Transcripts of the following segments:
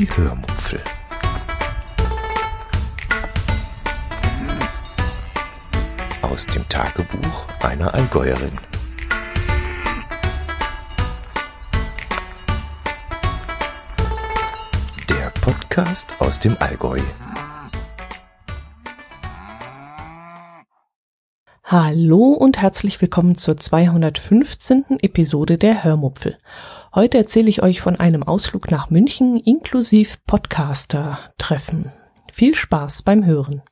Die Hörmupfel. Aus dem Tagebuch einer Allgäuerin. Der Podcast aus dem Allgäu. Hallo und herzlich willkommen zur 215. Episode der Hörmupfel. Heute erzähle ich euch von einem Ausflug nach München inklusive Podcaster-Treffen. Viel Spaß beim Hören.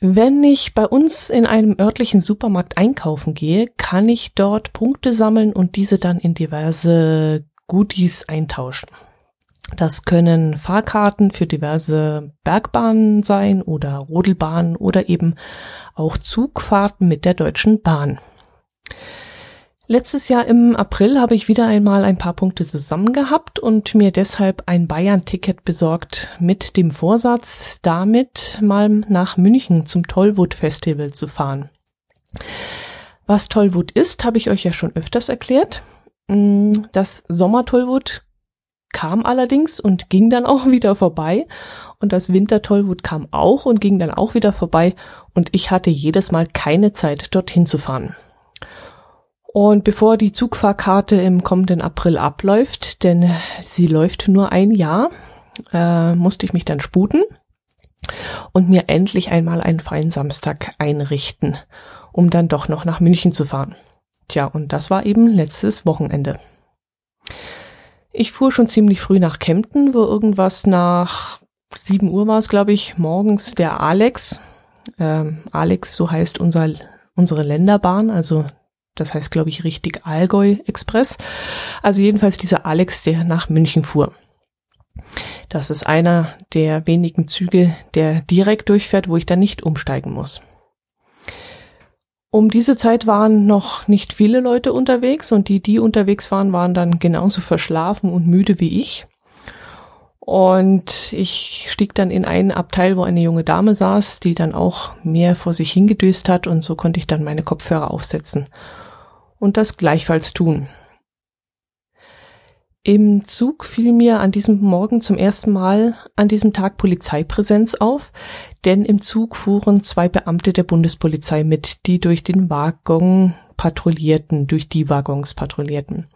Wenn ich bei uns in einem örtlichen Supermarkt einkaufen gehe, kann ich dort Punkte sammeln und diese dann in diverse Goodies eintauschen. Das können Fahrkarten für diverse Bergbahnen sein oder Rodelbahnen oder eben auch Zugfahrten mit der Deutschen Bahn. Letztes Jahr im April habe ich wieder einmal ein paar Punkte zusammen gehabt und mir deshalb ein Bayern-Ticket besorgt mit dem Vorsatz, damit mal nach München zum Tollwood Festival zu fahren. Was Tollwood ist, habe ich euch ja schon öfters erklärt. Mm, das Sommer-Tollwood kam allerdings und ging dann auch wieder vorbei. Und das Winter-Tollwood kam auch und ging dann auch wieder vorbei. Und ich hatte jedes Mal keine Zeit, dorthin zu fahren. Und bevor die Zugfahrkarte im kommenden April abläuft, denn sie läuft nur ein Jahr, äh, musste ich mich dann sputen und mir endlich einmal einen freien Samstag einrichten, um dann doch noch nach München zu fahren. Tja, und das war eben letztes Wochenende. Ich fuhr schon ziemlich früh nach Kempten, wo irgendwas nach 7 Uhr war es, glaube ich, morgens der Alex. Ähm, Alex, so heißt unser, unsere Länderbahn, also das heißt, glaube ich, richtig Allgäu Express. Also jedenfalls dieser Alex, der nach München fuhr. Das ist einer der wenigen Züge, der direkt durchfährt, wo ich dann nicht umsteigen muss. Um diese Zeit waren noch nicht viele Leute unterwegs und die, die unterwegs waren, waren dann genauso verschlafen und müde wie ich. Und ich stieg dann in einen Abteil, wo eine junge Dame saß, die dann auch mehr vor sich hingedöst hat und so konnte ich dann meine Kopfhörer aufsetzen und das gleichfalls tun. Im Zug fiel mir an diesem Morgen zum ersten Mal an diesem Tag Polizeipräsenz auf, denn im Zug fuhren zwei Beamte der Bundespolizei mit, die durch den Waggon patrouillierten, durch die Waggons patrouillierten.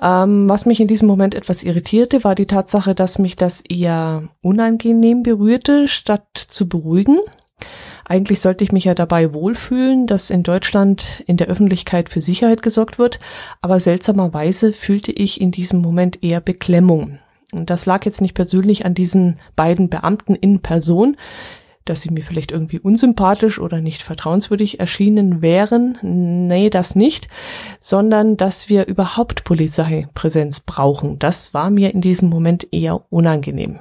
Ähm, was mich in diesem Moment etwas irritierte, war die Tatsache, dass mich das eher unangenehm berührte, statt zu beruhigen. Eigentlich sollte ich mich ja dabei wohlfühlen, dass in Deutschland in der Öffentlichkeit für Sicherheit gesorgt wird, aber seltsamerweise fühlte ich in diesem Moment eher Beklemmung. Und das lag jetzt nicht persönlich an diesen beiden Beamten in Person, dass sie mir vielleicht irgendwie unsympathisch oder nicht vertrauenswürdig erschienen wären. Nee, das nicht, sondern dass wir überhaupt Polizeipräsenz brauchen. Das war mir in diesem Moment eher unangenehm.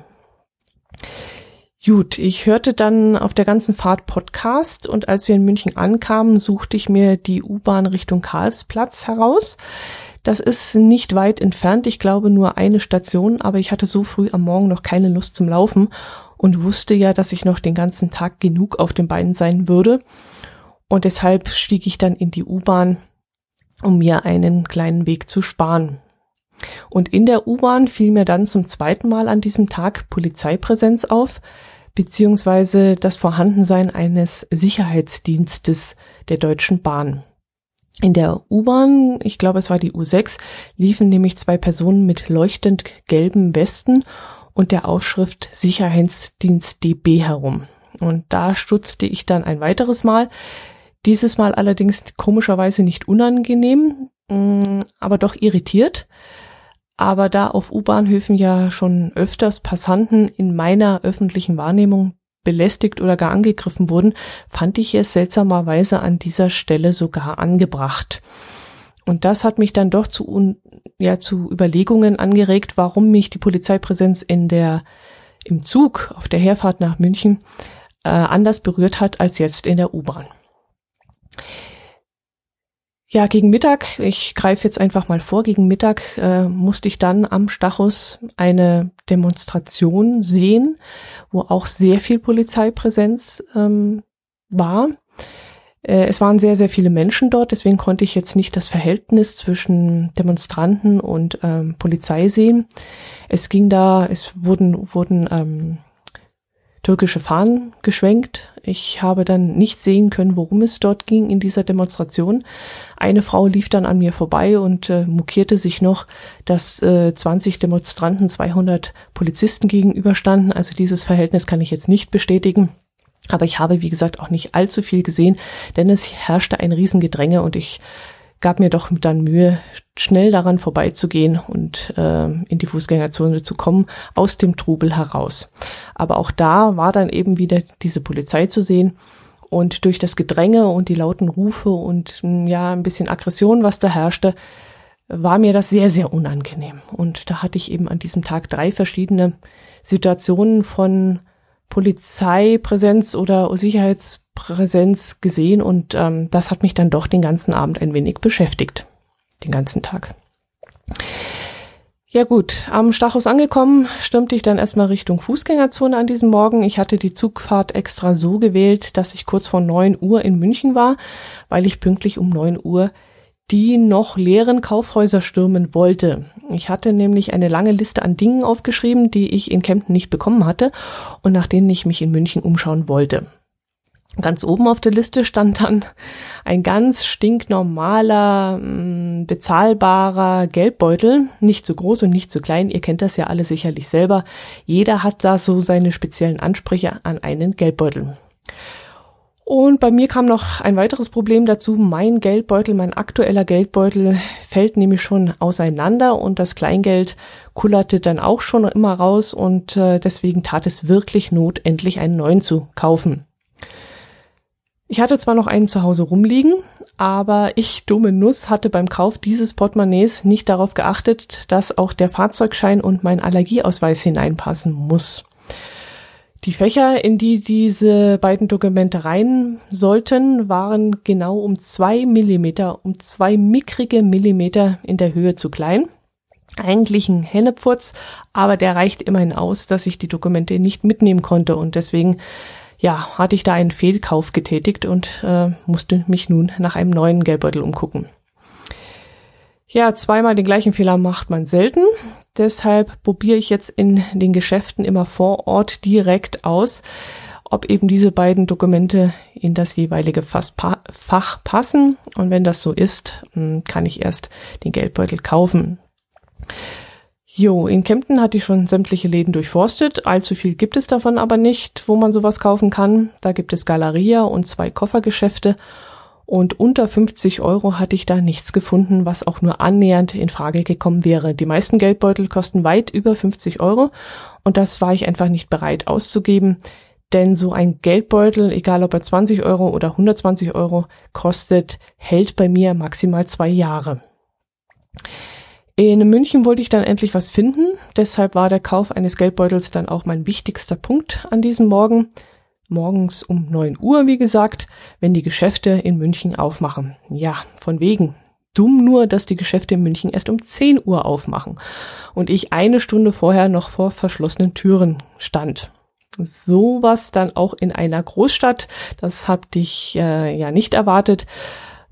Gut, ich hörte dann auf der ganzen Fahrt Podcast und als wir in München ankamen, suchte ich mir die U-Bahn Richtung Karlsplatz heraus. Das ist nicht weit entfernt, ich glaube nur eine Station, aber ich hatte so früh am Morgen noch keine Lust zum Laufen und wusste ja, dass ich noch den ganzen Tag genug auf den Beinen sein würde. Und deshalb stieg ich dann in die U-Bahn, um mir einen kleinen Weg zu sparen. Und in der U-Bahn fiel mir dann zum zweiten Mal an diesem Tag Polizeipräsenz auf, beziehungsweise das Vorhandensein eines Sicherheitsdienstes der Deutschen Bahn. In der U-Bahn, ich glaube es war die U6, liefen nämlich zwei Personen mit leuchtend gelben Westen und der Aufschrift Sicherheitsdienst DB herum. Und da stutzte ich dann ein weiteres Mal, dieses Mal allerdings komischerweise nicht unangenehm, mm, aber doch irritiert, aber da auf U-Bahnhöfen ja schon öfters Passanten in meiner öffentlichen Wahrnehmung belästigt oder gar angegriffen wurden, fand ich es seltsamerweise an dieser Stelle sogar angebracht. Und das hat mich dann doch zu, ja, zu Überlegungen angeregt, warum mich die Polizeipräsenz in der, im Zug auf der Herfahrt nach München äh, anders berührt hat als jetzt in der U-Bahn. Ja, gegen Mittag, ich greife jetzt einfach mal vor, gegen Mittag äh, musste ich dann am Stachus eine Demonstration sehen, wo auch sehr viel Polizeipräsenz ähm, war. Äh, es waren sehr, sehr viele Menschen dort, deswegen konnte ich jetzt nicht das Verhältnis zwischen Demonstranten und ähm, Polizei sehen. Es ging da, es wurden, wurden ähm, türkische Fahnen geschwenkt. Ich habe dann nicht sehen können, worum es dort ging in dieser Demonstration. Eine Frau lief dann an mir vorbei und äh, mokierte sich noch, dass äh, 20 Demonstranten 200 Polizisten gegenüberstanden. Also dieses Verhältnis kann ich jetzt nicht bestätigen. Aber ich habe, wie gesagt, auch nicht allzu viel gesehen, denn es herrschte ein Riesengedränge und ich gab mir doch dann Mühe, schnell daran vorbeizugehen und äh, in die Fußgängerzone zu kommen, aus dem Trubel heraus. Aber auch da war dann eben wieder diese Polizei zu sehen und durch das Gedränge und die lauten Rufe und hm, ja, ein bisschen Aggression, was da herrschte, war mir das sehr, sehr unangenehm. Und da hatte ich eben an diesem Tag drei verschiedene Situationen von Polizeipräsenz oder Sicherheitspräsenz gesehen und ähm, das hat mich dann doch den ganzen Abend ein wenig beschäftigt. Den ganzen Tag. Ja gut, am Stachus angekommen, stürmte ich dann erstmal Richtung Fußgängerzone an diesem Morgen. Ich hatte die Zugfahrt extra so gewählt, dass ich kurz vor neun Uhr in München war, weil ich pünktlich um neun Uhr die noch leeren Kaufhäuser stürmen wollte. Ich hatte nämlich eine lange Liste an Dingen aufgeschrieben, die ich in Kempten nicht bekommen hatte und nach denen ich mich in München umschauen wollte. Ganz oben auf der Liste stand dann ein ganz stinknormaler, mm, bezahlbarer Geldbeutel, nicht zu groß und nicht zu klein. Ihr kennt das ja alle sicherlich selber. Jeder hat da so seine speziellen Ansprüche an einen Geldbeutel. Und bei mir kam noch ein weiteres Problem dazu. Mein Geldbeutel, mein aktueller Geldbeutel fällt nämlich schon auseinander und das Kleingeld kullerte dann auch schon immer raus und äh, deswegen tat es wirklich Not, endlich einen neuen zu kaufen. Ich hatte zwar noch einen zu Hause rumliegen, aber ich, dumme Nuss, hatte beim Kauf dieses Portemonnaies nicht darauf geachtet, dass auch der Fahrzeugschein und mein Allergieausweis hineinpassen muss. Die Fächer, in die diese beiden Dokumente rein sollten, waren genau um zwei Millimeter, um zwei mickrige Millimeter in der Höhe zu klein. Eigentlich ein Hennepfutz, aber der reicht immerhin aus, dass ich die Dokumente nicht mitnehmen konnte und deswegen ja, hatte ich da einen Fehlkauf getätigt und äh, musste mich nun nach einem neuen Geldbeutel umgucken. Ja, zweimal den gleichen Fehler macht man selten. Deshalb probiere ich jetzt in den Geschäften immer vor Ort direkt aus, ob eben diese beiden Dokumente in das jeweilige Fach passen. Und wenn das so ist, hm, kann ich erst den Geldbeutel kaufen. Jo, in Kempten hatte ich schon sämtliche Läden durchforstet. Allzu viel gibt es davon aber nicht, wo man sowas kaufen kann. Da gibt es Galeria und zwei Koffergeschäfte und unter 50 Euro hatte ich da nichts gefunden, was auch nur annähernd in Frage gekommen wäre. Die meisten Geldbeutel kosten weit über 50 Euro und das war ich einfach nicht bereit auszugeben. Denn so ein Geldbeutel, egal ob er 20 Euro oder 120 Euro kostet, hält bei mir maximal zwei Jahre. In München wollte ich dann endlich was finden, deshalb war der Kauf eines Geldbeutels dann auch mein wichtigster Punkt an diesem Morgen morgens um neun Uhr, wie gesagt, wenn die Geschäfte in München aufmachen. Ja, von wegen. Dumm nur, dass die Geschäfte in München erst um 10 Uhr aufmachen und ich eine Stunde vorher noch vor verschlossenen Türen stand. Sowas dann auch in einer Großstadt, das hab ich äh, ja nicht erwartet.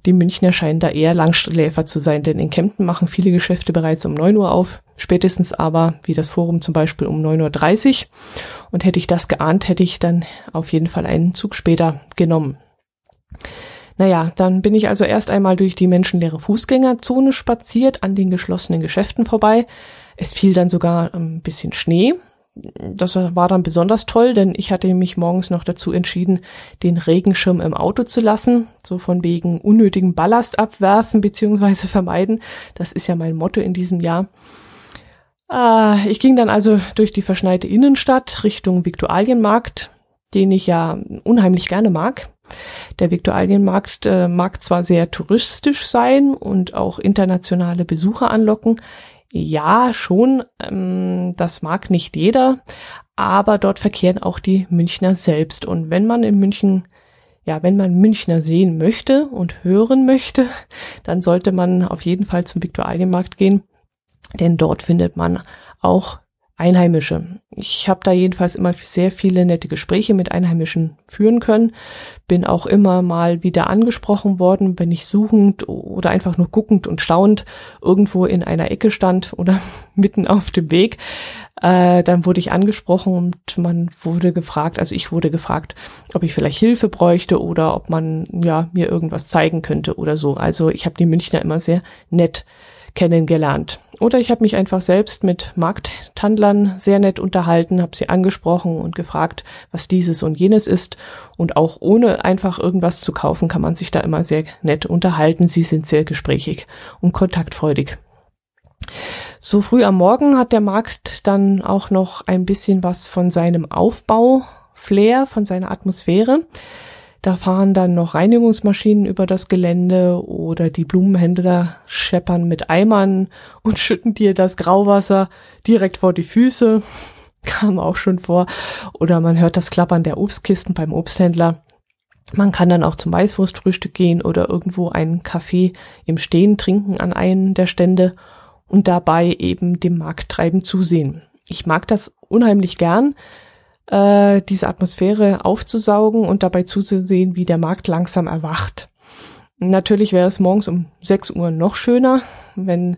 Die Münchner scheinen da eher Langschläfer zu sein, denn in Kempten machen viele Geschäfte bereits um neun Uhr auf, spätestens aber, wie das Forum zum Beispiel, um neun Uhr. dreißig. Und hätte ich das geahnt, hätte ich dann auf jeden Fall einen Zug später genommen. Naja, dann bin ich also erst einmal durch die menschenleere Fußgängerzone spaziert, an den geschlossenen Geschäften vorbei. Es fiel dann sogar ein bisschen Schnee, das war dann besonders toll, denn ich hatte mich morgens noch dazu entschieden, den Regenschirm im Auto zu lassen, so von wegen unnötigen Ballast abwerfen bzw. vermeiden. Das ist ja mein Motto in diesem Jahr. Äh, ich ging dann also durch die verschneite Innenstadt Richtung Viktualienmarkt, den ich ja unheimlich gerne mag. Der Viktualienmarkt äh, mag zwar sehr touristisch sein und auch internationale Besucher anlocken, ja, schon, ähm, das mag nicht jeder, aber dort verkehren auch die Münchner selbst. Und wenn man in München, ja, wenn man Münchner sehen möchte und hören möchte, dann sollte man auf jeden Fall zum Viktualienmarkt gehen, denn dort findet man auch Einheimische. Ich habe da jedenfalls immer sehr viele nette Gespräche mit Einheimischen führen können. Bin auch immer mal wieder angesprochen worden, wenn ich suchend oder einfach nur guckend und staunend irgendwo in einer Ecke stand oder mitten auf dem Weg. Äh, dann wurde ich angesprochen und man wurde gefragt, also ich wurde gefragt, ob ich vielleicht Hilfe bräuchte oder ob man ja mir irgendwas zeigen könnte oder so. Also ich habe die Münchner immer sehr nett kennengelernt. Oder ich habe mich einfach selbst mit Markttandlern sehr nett unterhalten, habe sie angesprochen und gefragt, was dieses und jenes ist. Und auch ohne einfach irgendwas zu kaufen, kann man sich da immer sehr nett unterhalten. Sie sind sehr gesprächig und kontaktfreudig. So früh am Morgen hat der Markt dann auch noch ein bisschen was von seinem Aufbau, Flair, von seiner Atmosphäre. Da fahren dann noch Reinigungsmaschinen über das Gelände oder die Blumenhändler scheppern mit Eimern und schütten dir das Grauwasser direkt vor die Füße. Kam auch schon vor. Oder man hört das Klappern der Obstkisten beim Obsthändler. Man kann dann auch zum Weißwurstfrühstück gehen oder irgendwo einen Kaffee im Stehen trinken an einem der Stände und dabei eben dem Markttreiben zusehen. Ich mag das unheimlich gern, äh, diese Atmosphäre aufzusaugen und dabei zuzusehen, wie der Markt langsam erwacht. Natürlich wäre es morgens um 6 Uhr noch schöner, wenn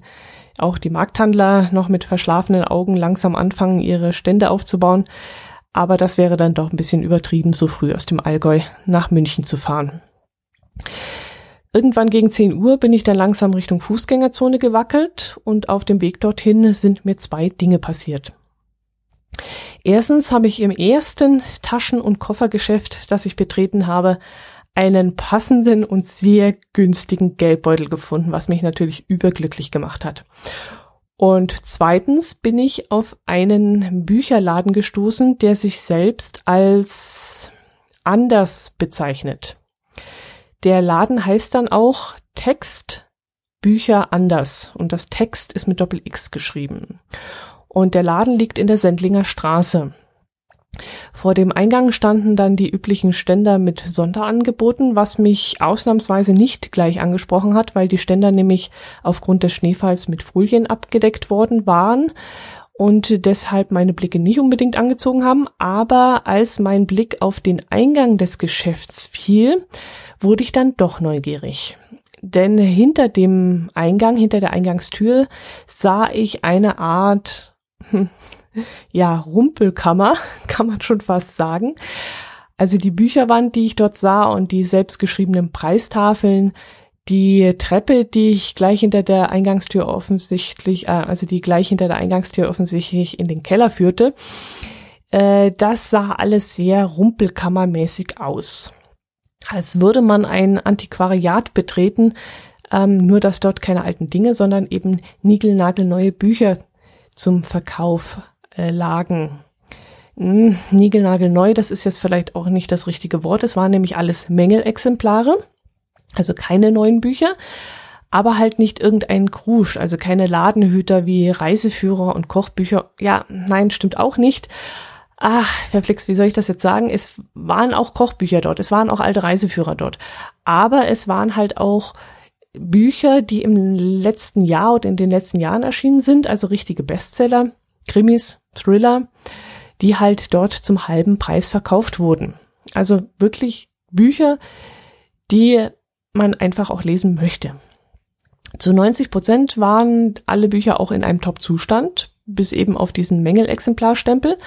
auch die Markthandler noch mit verschlafenen Augen langsam anfangen, ihre Stände aufzubauen. Aber das wäre dann doch ein bisschen übertrieben, so früh aus dem Allgäu nach München zu fahren. Irgendwann gegen 10 Uhr bin ich dann langsam Richtung Fußgängerzone gewackelt und auf dem Weg dorthin sind mir zwei Dinge passiert. Erstens habe ich im ersten Taschen- und Koffergeschäft, das ich betreten habe, einen passenden und sehr günstigen Geldbeutel gefunden, was mich natürlich überglücklich gemacht hat. Und zweitens bin ich auf einen Bücherladen gestoßen, der sich selbst als anders bezeichnet. Der Laden heißt dann auch Text Bücher anders und das Text ist mit Doppel X geschrieben und der Laden liegt in der Sendlinger Straße. Vor dem Eingang standen dann die üblichen Ständer mit Sonderangeboten, was mich ausnahmsweise nicht gleich angesprochen hat, weil die Ständer nämlich aufgrund des Schneefalls mit Folien abgedeckt worden waren und deshalb meine Blicke nicht unbedingt angezogen haben. Aber als mein Blick auf den Eingang des Geschäfts fiel, wurde ich dann doch neugierig. Denn hinter dem Eingang, hinter der Eingangstür, sah ich eine Art ja, Rumpelkammer, kann man schon fast sagen. Also die Bücherwand, die ich dort sah und die selbstgeschriebenen Preistafeln, die Treppe, die ich gleich hinter der Eingangstür offensichtlich, äh, also die gleich hinter der Eingangstür offensichtlich in den Keller führte, äh, das sah alles sehr rumpelkammermäßig aus. Als würde man ein Antiquariat betreten, ähm, nur dass dort keine alten Dinge, sondern eben niegelnagelneue Bücher zum Verkauf äh, lagen. Hm, Nigelnagelneu, das ist jetzt vielleicht auch nicht das richtige Wort. Es waren nämlich alles Mängelexemplare, also keine neuen Bücher, aber halt nicht irgendein Krusch, also keine Ladenhüter wie Reiseführer und Kochbücher. Ja, nein, stimmt auch nicht. Ach, verflixt, wie soll ich das jetzt sagen? Es waren auch Kochbücher dort, es waren auch alte Reiseführer dort, aber es waren halt auch Bücher, die im letzten Jahr oder in den letzten Jahren erschienen sind, also richtige Bestseller, Krimis, Thriller, die halt dort zum halben Preis verkauft wurden. Also wirklich Bücher, die man einfach auch lesen möchte. Zu 90 Prozent waren alle Bücher auch in einem Top-Zustand, bis eben auf diesen Mängelexemplarstempel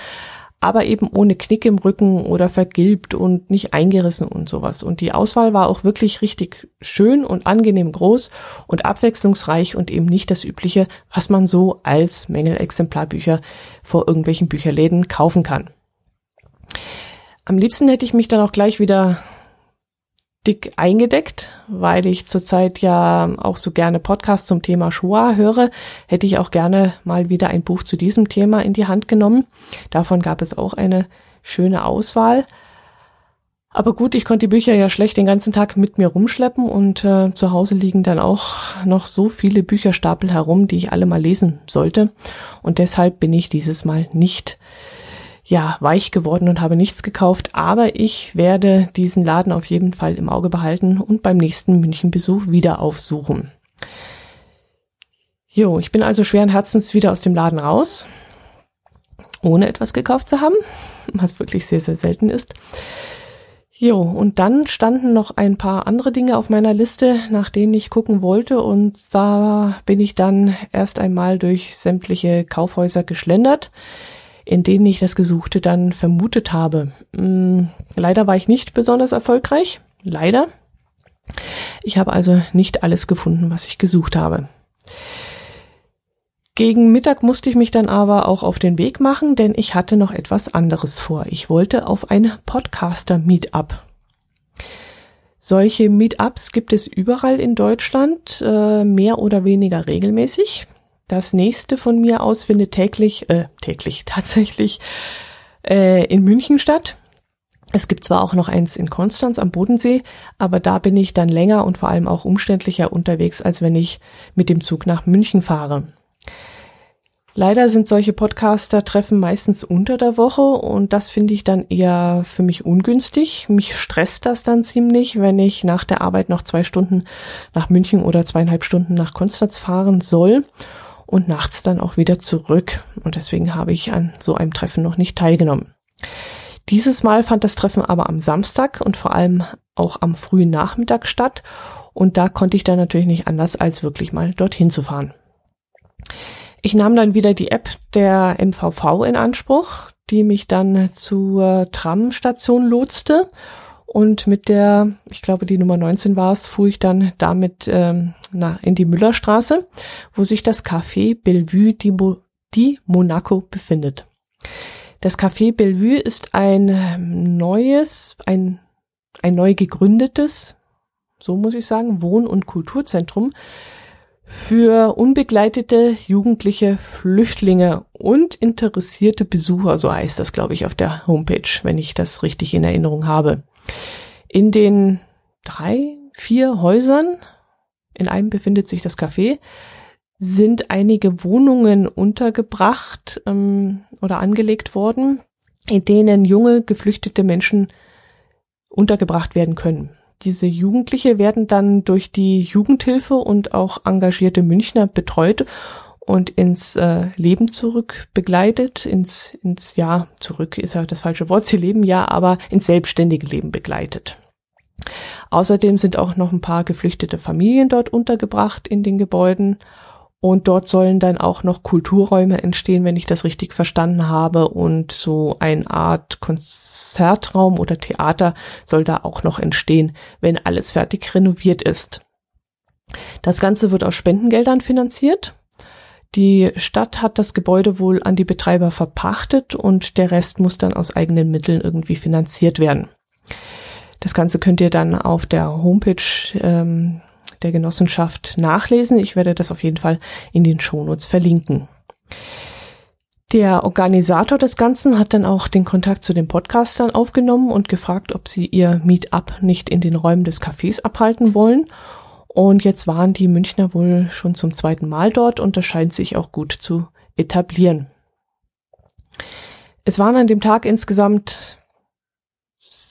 aber eben ohne Knick im Rücken oder vergilbt und nicht eingerissen und sowas. Und die Auswahl war auch wirklich richtig schön und angenehm groß und abwechslungsreich und eben nicht das übliche, was man so als Mängelexemplarbücher vor irgendwelchen Bücherläden kaufen kann. Am liebsten hätte ich mich dann auch gleich wieder dick eingedeckt, weil ich zurzeit ja auch so gerne Podcasts zum Thema Shoah höre, hätte ich auch gerne mal wieder ein Buch zu diesem Thema in die Hand genommen. Davon gab es auch eine schöne Auswahl. Aber gut, ich konnte die Bücher ja schlecht den ganzen Tag mit mir rumschleppen und äh, zu Hause liegen dann auch noch so viele Bücherstapel herum, die ich alle mal lesen sollte. Und deshalb bin ich dieses Mal nicht ja, weich geworden und habe nichts gekauft, aber ich werde diesen Laden auf jeden Fall im Auge behalten und beim nächsten Münchenbesuch wieder aufsuchen. Jo, ich bin also schweren Herzens wieder aus dem Laden raus. ohne etwas gekauft zu haben, was wirklich sehr, sehr selten ist. Jo, und dann standen noch ein paar andere Dinge auf meiner Liste, nach denen ich gucken wollte. Und da bin ich dann erst einmal durch sämtliche Kaufhäuser geschlendert, in denen ich das Gesuchte dann vermutet habe. Hm, leider war ich nicht besonders erfolgreich. Leider. Ich habe also nicht alles gefunden, was ich gesucht habe. Gegen Mittag musste ich mich dann aber auch auf den Weg machen, denn ich hatte noch etwas anderes vor. Ich wollte auf ein Podcaster-Meetup. Solche Meetups gibt es überall in Deutschland, äh, mehr oder weniger regelmäßig. Das nächste von mir aus findet täglich, äh, täglich tatsächlich äh, in München statt. Es gibt zwar auch noch eins in Konstanz am Bodensee, aber da bin ich dann länger und vor allem auch umständlicher unterwegs, als wenn ich mit dem Zug nach München fahre. Leider sind solche Podcaster-Treffen meistens unter der Woche und das finde ich dann eher für mich ungünstig. Mich stresst das dann ziemlich, wenn ich nach der Arbeit noch zwei Stunden nach München oder zweieinhalb Stunden nach Konstanz fahren soll und nachts dann auch wieder zurück. Und deswegen habe ich an so einem Treffen noch nicht teilgenommen. Dieses Mal fand das Treffen aber am Samstag und vor allem auch am frühen Nachmittag statt. Und da konnte ich dann natürlich nicht anders, als wirklich mal dorthin zu fahren. Ich nahm dann wieder die App der MVV in Anspruch, die mich dann zur Tramstation lotste. Und mit der, ich glaube, die Nummer 19 war es, fuhr ich dann damit ähm, na, in die Müllerstraße, wo sich das Café Bellevue di, Mo di Monaco befindet. Das Café Bellevue ist ein ähm, neues, ein, ein neu gegründetes, so muss ich sagen, Wohn- und Kulturzentrum für unbegleitete jugendliche Flüchtlinge und interessierte Besucher, so heißt das, glaube ich, auf der Homepage, wenn ich das richtig in Erinnerung habe. In den drei, vier Häusern, in einem befindet sich das Café, sind einige Wohnungen untergebracht ähm, oder angelegt worden, in denen junge geflüchtete Menschen untergebracht werden können. Diese Jugendliche werden dann durch die Jugendhilfe und auch engagierte Münchner betreut und ins äh, Leben zurück begleitet, ins, ins Ja, zurück ist ja das falsche Wort, sie leben ja, aber ins selbstständige Leben begleitet. Außerdem sind auch noch ein paar geflüchtete Familien dort untergebracht in den Gebäuden und dort sollen dann auch noch Kulturräume entstehen, wenn ich das richtig verstanden habe. Und so eine Art Konzertraum oder Theater soll da auch noch entstehen, wenn alles fertig renoviert ist. Das Ganze wird aus Spendengeldern finanziert. Die Stadt hat das Gebäude wohl an die Betreiber verpachtet und der Rest muss dann aus eigenen Mitteln irgendwie finanziert werden. Das Ganze könnt ihr dann auf der Homepage ähm, der Genossenschaft nachlesen. Ich werde das auf jeden Fall in den Shownotes verlinken. Der Organisator des Ganzen hat dann auch den Kontakt zu den Podcastern aufgenommen und gefragt, ob sie ihr Meetup nicht in den Räumen des Cafés abhalten wollen. Und jetzt waren die Münchner wohl schon zum zweiten Mal dort und das scheint sich auch gut zu etablieren. Es waren an dem Tag insgesamt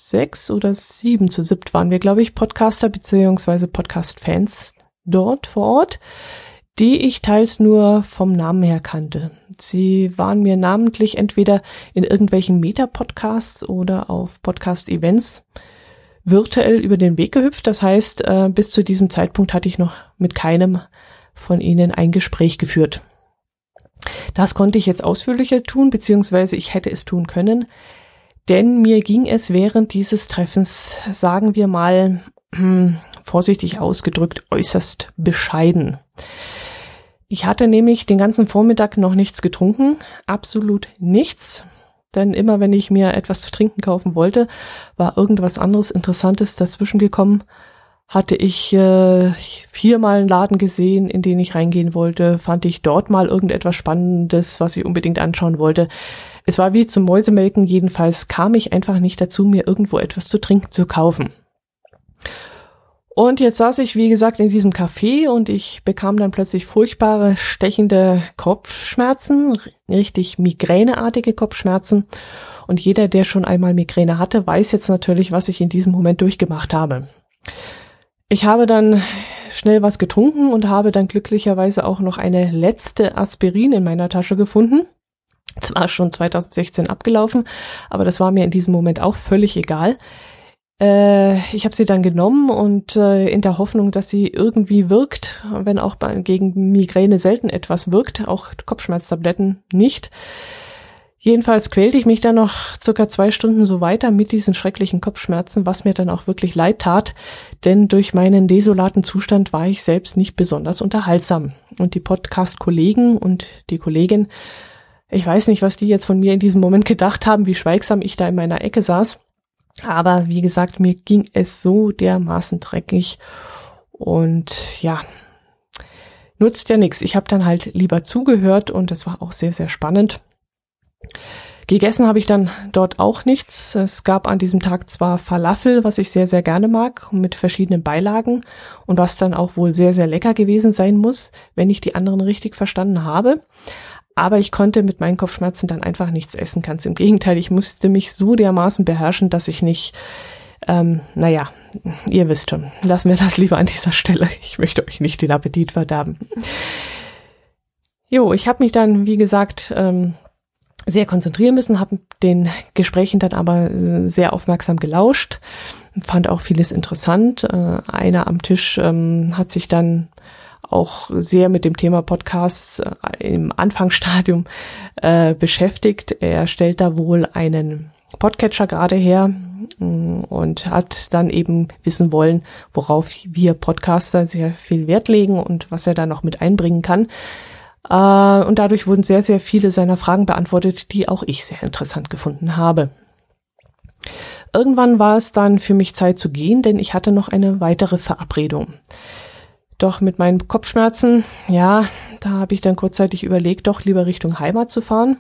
sechs oder sieben zu siebt waren wir, glaube ich, Podcaster beziehungsweise Podcast-Fans dort vor Ort, die ich teils nur vom Namen her kannte. Sie waren mir namentlich entweder in irgendwelchen Meta-Podcasts oder auf Podcast-Events virtuell über den Weg gehüpft. Das heißt, äh, bis zu diesem Zeitpunkt hatte ich noch mit keinem von ihnen ein Gespräch geführt. Das konnte ich jetzt ausführlicher tun, beziehungsweise ich hätte es tun können, denn mir ging es während dieses Treffens, sagen wir mal, vorsichtig ausgedrückt, äußerst bescheiden. Ich hatte nämlich den ganzen Vormittag noch nichts getrunken, absolut nichts. Denn immer wenn ich mir etwas zu trinken kaufen wollte, war irgendwas anderes Interessantes dazwischen gekommen. Hatte ich äh, viermal einen Laden gesehen, in den ich reingehen wollte, fand ich dort mal irgendetwas Spannendes, was ich unbedingt anschauen wollte. Es war wie zum Mäusemelken, jedenfalls kam ich einfach nicht dazu, mir irgendwo etwas zu trinken zu kaufen. Und jetzt saß ich, wie gesagt, in diesem Café und ich bekam dann plötzlich furchtbare, stechende Kopfschmerzen, richtig migräneartige Kopfschmerzen. Und jeder, der schon einmal Migräne hatte, weiß jetzt natürlich, was ich in diesem Moment durchgemacht habe. Ich habe dann schnell was getrunken und habe dann glücklicherweise auch noch eine letzte Aspirin in meiner Tasche gefunden Zwar schon 2016 abgelaufen, aber das war mir in diesem Moment auch völlig egal. Äh, ich habe sie dann genommen und äh, in der Hoffnung, dass sie irgendwie wirkt, wenn auch gegen Migräne selten etwas wirkt, auch Kopfschmerztabletten nicht. Jedenfalls quälte ich mich dann noch circa zwei Stunden so weiter mit diesen schrecklichen Kopfschmerzen, was mir dann auch wirklich leid tat, denn durch meinen desolaten Zustand war ich selbst nicht besonders unterhaltsam. Und die Podcast-Kollegen und die Kollegin, ich weiß nicht, was die jetzt von mir in diesem Moment gedacht haben, wie schweigsam ich da in meiner Ecke saß. Aber wie gesagt, mir ging es so dermaßen dreckig und ja, nutzt ja nichts. Ich habe dann halt lieber zugehört und das war auch sehr, sehr spannend. Gegessen habe ich dann dort auch nichts. Es gab an diesem Tag zwar Falafel, was ich sehr, sehr gerne mag, mit verschiedenen Beilagen und was dann auch wohl sehr, sehr lecker gewesen sein muss, wenn ich die anderen richtig verstanden habe. Aber ich konnte mit meinen Kopfschmerzen dann einfach nichts essen. Ganz im Gegenteil, ich musste mich so dermaßen beherrschen, dass ich nicht, ähm, naja, ihr wisst schon, lassen wir das lieber an dieser Stelle. Ich möchte euch nicht den Appetit verderben. Jo, ich habe mich dann, wie gesagt, ähm, sehr konzentrieren müssen, habe den Gesprächen dann aber sehr aufmerksam gelauscht, fand auch vieles interessant. Äh, einer am Tisch ähm, hat sich dann auch sehr mit dem Thema Podcasts äh, im Anfangsstadium äh, beschäftigt. Er stellt da wohl einen Podcatcher gerade her mm, und hat dann eben wissen wollen, worauf wir Podcaster sehr viel Wert legen und was er da noch mit einbringen kann. Äh, und dadurch wurden sehr, sehr viele seiner Fragen beantwortet, die auch ich sehr interessant gefunden habe. Irgendwann war es dann für mich Zeit zu gehen, denn ich hatte noch eine weitere Verabredung. Doch mit meinen Kopfschmerzen, ja, da habe ich dann kurzzeitig überlegt, doch lieber Richtung Heimat zu fahren.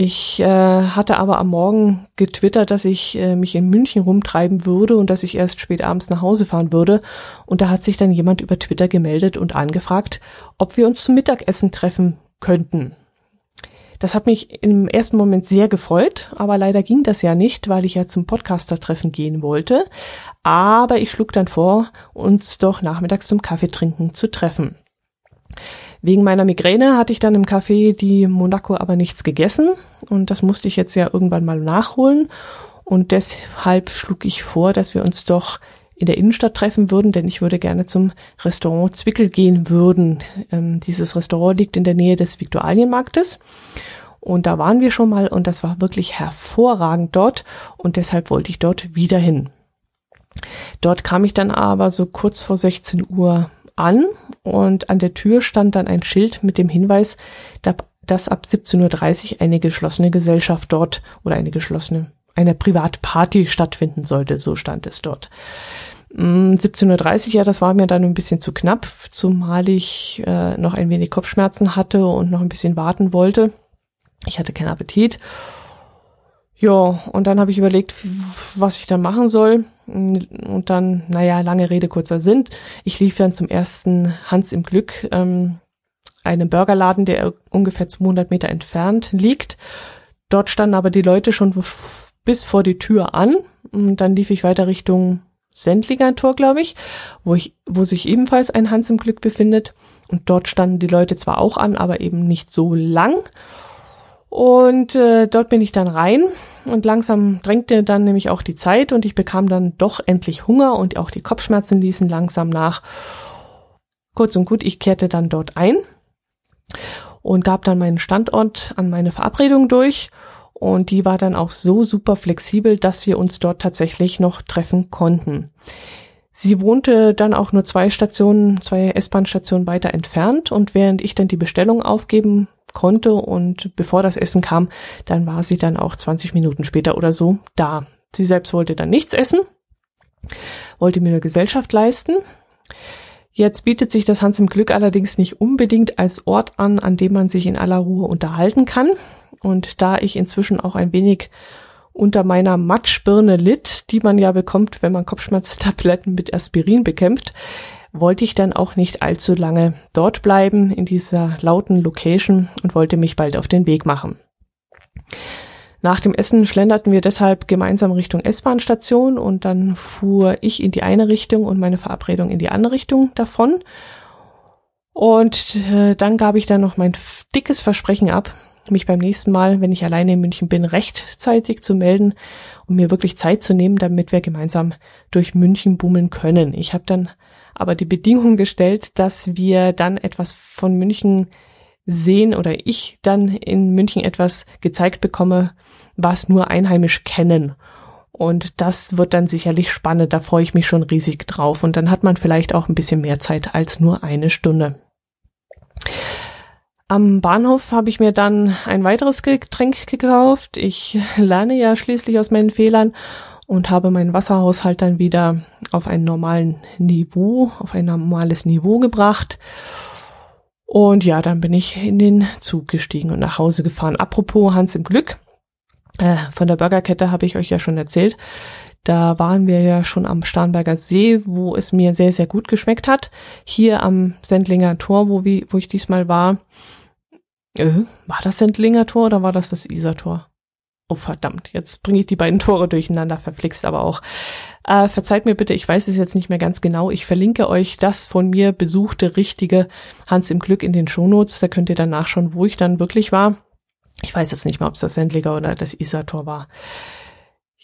Ich äh, hatte aber am Morgen getwittert, dass ich äh, mich in München rumtreiben würde und dass ich erst spät abends nach Hause fahren würde. Und da hat sich dann jemand über Twitter gemeldet und angefragt, ob wir uns zum Mittagessen treffen könnten. Das hat mich im ersten Moment sehr gefreut, aber leider ging das ja nicht, weil ich ja zum Podcaster-Treffen gehen wollte. Aber ich schlug dann vor, uns doch nachmittags zum Kaffeetrinken zu treffen. Wegen meiner Migräne hatte ich dann im Café die Monaco aber nichts gegessen und das musste ich jetzt ja irgendwann mal nachholen und deshalb schlug ich vor, dass wir uns doch in der Innenstadt treffen würden, denn ich würde gerne zum Restaurant Zwickel gehen würden. Ähm, dieses Restaurant liegt in der Nähe des Viktualienmarktes und da waren wir schon mal und das war wirklich hervorragend dort und deshalb wollte ich dort wieder hin. Dort kam ich dann aber so kurz vor 16 Uhr an und an der Tür stand dann ein Schild mit dem Hinweis, dass ab 17.30 Uhr eine geschlossene Gesellschaft dort oder eine geschlossene, eine Privatparty stattfinden sollte, so stand es dort. 17.30 mm, Uhr, ja, das war mir dann ein bisschen zu knapp, zumal ich äh, noch ein wenig Kopfschmerzen hatte und noch ein bisschen warten wollte. Ich hatte keinen Appetit ja, und dann habe ich überlegt, was ich dann machen soll. Und dann, naja, lange Rede, kurzer Sinn. Ich lief dann zum ersten Hans im Glück, ähm, einem Burgerladen, der ungefähr 200 Meter entfernt liegt. Dort standen aber die Leute schon bis vor die Tür an. Und dann lief ich weiter Richtung Sendlinger Tor, glaube ich, wo ich, wo sich ebenfalls ein Hans im Glück befindet. Und dort standen die Leute zwar auch an, aber eben nicht so lang. Und äh, dort bin ich dann rein und langsam drängte dann nämlich auch die Zeit und ich bekam dann doch endlich Hunger und auch die Kopfschmerzen ließen langsam nach. Kurz und gut, ich kehrte dann dort ein und gab dann meinen Standort an meine Verabredung durch und die war dann auch so super flexibel, dass wir uns dort tatsächlich noch treffen konnten. Sie wohnte dann auch nur zwei Stationen, zwei S-Bahn-Stationen weiter entfernt und während ich dann die Bestellung aufgeben konnte und bevor das Essen kam, dann war sie dann auch 20 Minuten später oder so da. Sie selbst wollte dann nichts essen, wollte mir eine Gesellschaft leisten. Jetzt bietet sich das Hans im Glück allerdings nicht unbedingt als Ort an, an dem man sich in aller Ruhe unterhalten kann. Und da ich inzwischen auch ein wenig unter meiner Matschbirne litt, die man ja bekommt, wenn man Kopfschmerztabletten mit Aspirin bekämpft, wollte ich dann auch nicht allzu lange dort bleiben in dieser lauten Location und wollte mich bald auf den Weg machen. Nach dem Essen schlenderten wir deshalb gemeinsam Richtung S-Bahn-Station und dann fuhr ich in die eine Richtung und meine Verabredung in die andere Richtung davon. Und äh, dann gab ich dann noch mein dickes Versprechen ab, mich beim nächsten Mal, wenn ich alleine in München bin, rechtzeitig zu melden und mir wirklich Zeit zu nehmen, damit wir gemeinsam durch München bummeln können. Ich habe dann aber die Bedingung gestellt, dass wir dann etwas von München sehen oder ich dann in München etwas gezeigt bekomme, was nur Einheimisch kennen. Und das wird dann sicherlich spannend, da freue ich mich schon riesig drauf. Und dann hat man vielleicht auch ein bisschen mehr Zeit als nur eine Stunde. Am Bahnhof habe ich mir dann ein weiteres Getränk gekauft. Ich lerne ja schließlich aus meinen Fehlern und habe meinen Wasserhaushalt dann wieder auf einen normalen Niveau, auf ein normales Niveau gebracht. Und ja, dann bin ich in den Zug gestiegen und nach Hause gefahren. Apropos Hans im Glück, äh, von der Burgerkette habe ich euch ja schon erzählt. Da waren wir ja schon am Starnberger See, wo es mir sehr, sehr gut geschmeckt hat. Hier am Sendlinger Tor, wo, wie, wo ich diesmal war, äh, war das Sendlinger Tor oder war das das Isar Tor? Oh verdammt, jetzt bringe ich die beiden Tore durcheinander, verflixt aber auch. Äh, verzeiht mir bitte, ich weiß es jetzt nicht mehr ganz genau. Ich verlinke euch das von mir besuchte richtige Hans im Glück in den Shownotes. Da könnt ihr dann nachschauen, wo ich dann wirklich war. Ich weiß jetzt nicht mehr, ob es das Sendlinger oder das Isar-Tor war.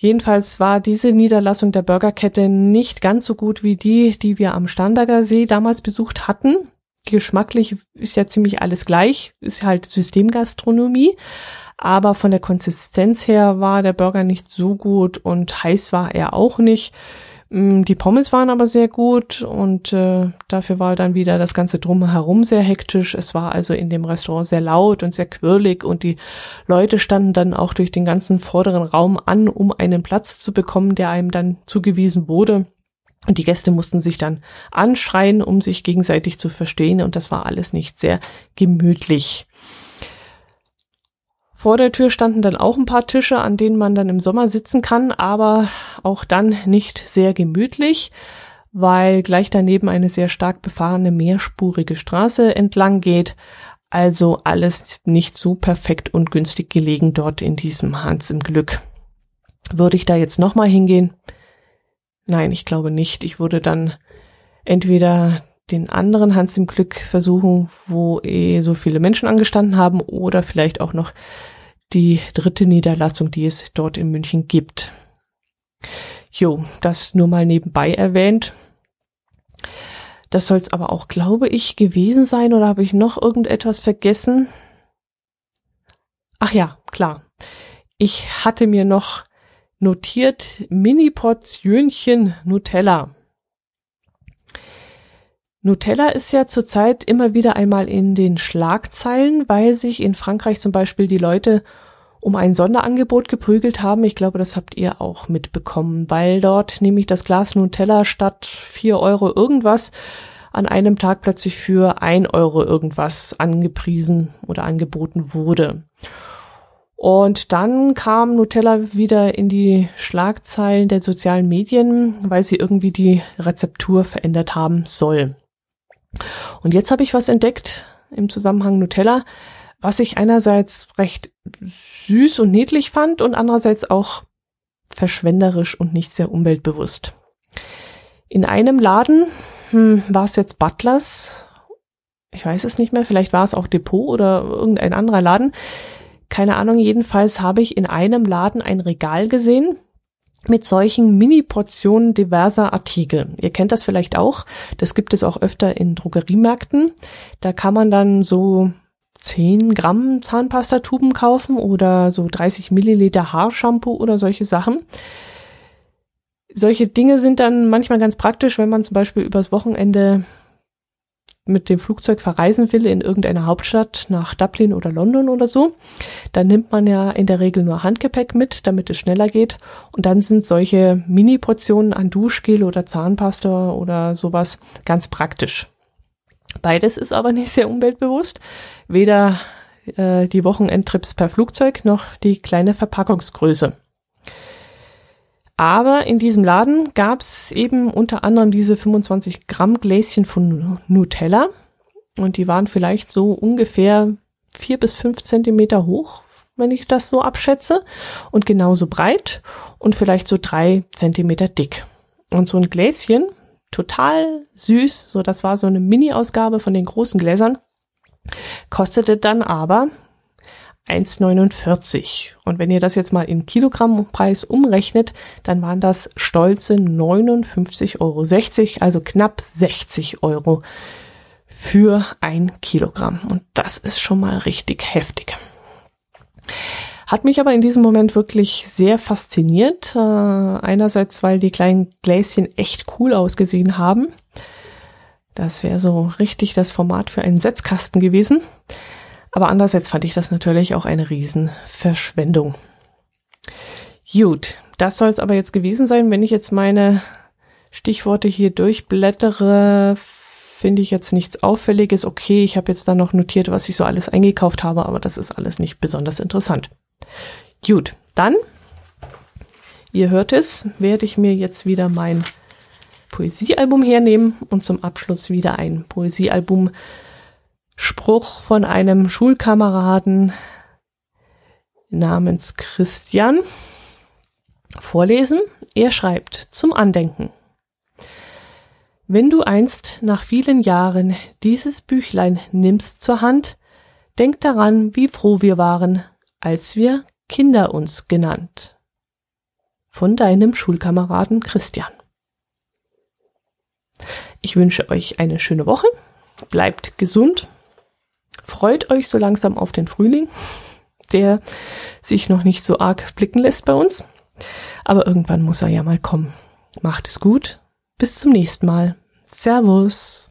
Jedenfalls war diese Niederlassung der Burgerkette nicht ganz so gut wie die, die wir am Starnberger See damals besucht hatten geschmacklich ist ja ziemlich alles gleich, ist halt Systemgastronomie, aber von der Konsistenz her war der Burger nicht so gut und heiß war er auch nicht. Mm, die Pommes waren aber sehr gut und äh, dafür war dann wieder das ganze drumherum sehr hektisch. Es war also in dem Restaurant sehr laut und sehr quirlig und die Leute standen dann auch durch den ganzen vorderen Raum an, um einen Platz zu bekommen, der einem dann zugewiesen wurde. Und die Gäste mussten sich dann anschreien, um sich gegenseitig zu verstehen. Und das war alles nicht sehr gemütlich. Vor der Tür standen dann auch ein paar Tische, an denen man dann im Sommer sitzen kann, aber auch dann nicht sehr gemütlich, weil gleich daneben eine sehr stark befahrene mehrspurige Straße entlang geht. Also alles nicht so perfekt und günstig gelegen dort in diesem Hans im Glück. Würde ich da jetzt nochmal hingehen? Nein, ich glaube nicht. Ich würde dann entweder den anderen Hans im Glück versuchen, wo eh so viele Menschen angestanden haben, oder vielleicht auch noch die dritte Niederlassung, die es dort in München gibt. Jo, das nur mal nebenbei erwähnt. Das soll es aber auch, glaube ich, gewesen sein, oder habe ich noch irgendetwas vergessen? Ach ja, klar. Ich hatte mir noch notiert Mini-Portionchen Nutella. Nutella ist ja zurzeit immer wieder einmal in den Schlagzeilen, weil sich in Frankreich zum Beispiel die Leute um ein Sonderangebot geprügelt haben. Ich glaube, das habt ihr auch mitbekommen, weil dort nämlich das Glas Nutella statt vier Euro irgendwas an einem Tag plötzlich für ein Euro irgendwas angepriesen oder angeboten wurde. Und dann kam Nutella wieder in die Schlagzeilen der sozialen Medien, weil sie irgendwie die Rezeptur verändert haben soll. Und jetzt habe ich was entdeckt im Zusammenhang Nutella, was ich einerseits recht süß und niedlich fand und andererseits auch verschwenderisch und nicht sehr umweltbewusst. In einem Laden hm, war es jetzt Butlers, ich weiß es nicht mehr, vielleicht war es auch Depot oder irgendein anderer Laden, keine Ahnung, jedenfalls habe ich in einem Laden ein Regal gesehen mit solchen Mini-Portionen diverser Artikel. Ihr kennt das vielleicht auch. Das gibt es auch öfter in Drogeriemärkten. Da kann man dann so 10 Gramm Zahnpastatuben kaufen oder so 30 Milliliter Haarshampoo oder solche Sachen. Solche Dinge sind dann manchmal ganz praktisch, wenn man zum Beispiel übers Wochenende mit dem Flugzeug verreisen will in irgendeine Hauptstadt nach Dublin oder London oder so, dann nimmt man ja in der Regel nur Handgepäck mit, damit es schneller geht. Und dann sind solche Mini-Portionen an Duschgel oder Zahnpasta oder sowas ganz praktisch. Beides ist aber nicht sehr umweltbewusst. Weder äh, die Wochenendtrips per Flugzeug noch die kleine Verpackungsgröße. Aber in diesem Laden gab's eben unter anderem diese 25 Gramm Gläschen von Nutella. Und die waren vielleicht so ungefähr vier bis fünf Zentimeter hoch, wenn ich das so abschätze. Und genauso breit und vielleicht so drei Zentimeter dick. Und so ein Gläschen, total süß, so das war so eine Mini-Ausgabe von den großen Gläsern, kostete dann aber 1,49. Und wenn ihr das jetzt mal in Kilogrammpreis umrechnet, dann waren das stolze 59,60 Euro, also knapp 60 Euro für ein Kilogramm. Und das ist schon mal richtig heftig. Hat mich aber in diesem Moment wirklich sehr fasziniert. Äh, einerseits, weil die kleinen Gläschen echt cool ausgesehen haben. Das wäre so richtig das Format für einen Setzkasten gewesen. Aber andererseits fand ich das natürlich auch eine Riesenverschwendung. Gut, das soll es aber jetzt gewesen sein. Wenn ich jetzt meine Stichworte hier durchblättere, finde ich jetzt nichts Auffälliges. Okay, ich habe jetzt da noch notiert, was ich so alles eingekauft habe, aber das ist alles nicht besonders interessant. Gut, dann, ihr hört es, werde ich mir jetzt wieder mein Poesiealbum hernehmen und zum Abschluss wieder ein Poesiealbum Spruch von einem Schulkameraden namens Christian vorlesen. Er schreibt zum Andenken. Wenn du einst nach vielen Jahren dieses Büchlein nimmst zur Hand, denk daran, wie froh wir waren, als wir Kinder uns genannt. Von deinem Schulkameraden Christian. Ich wünsche euch eine schöne Woche, bleibt gesund Freut euch so langsam auf den Frühling, der sich noch nicht so arg blicken lässt bei uns. Aber irgendwann muss er ja mal kommen. Macht es gut. Bis zum nächsten Mal. Servus.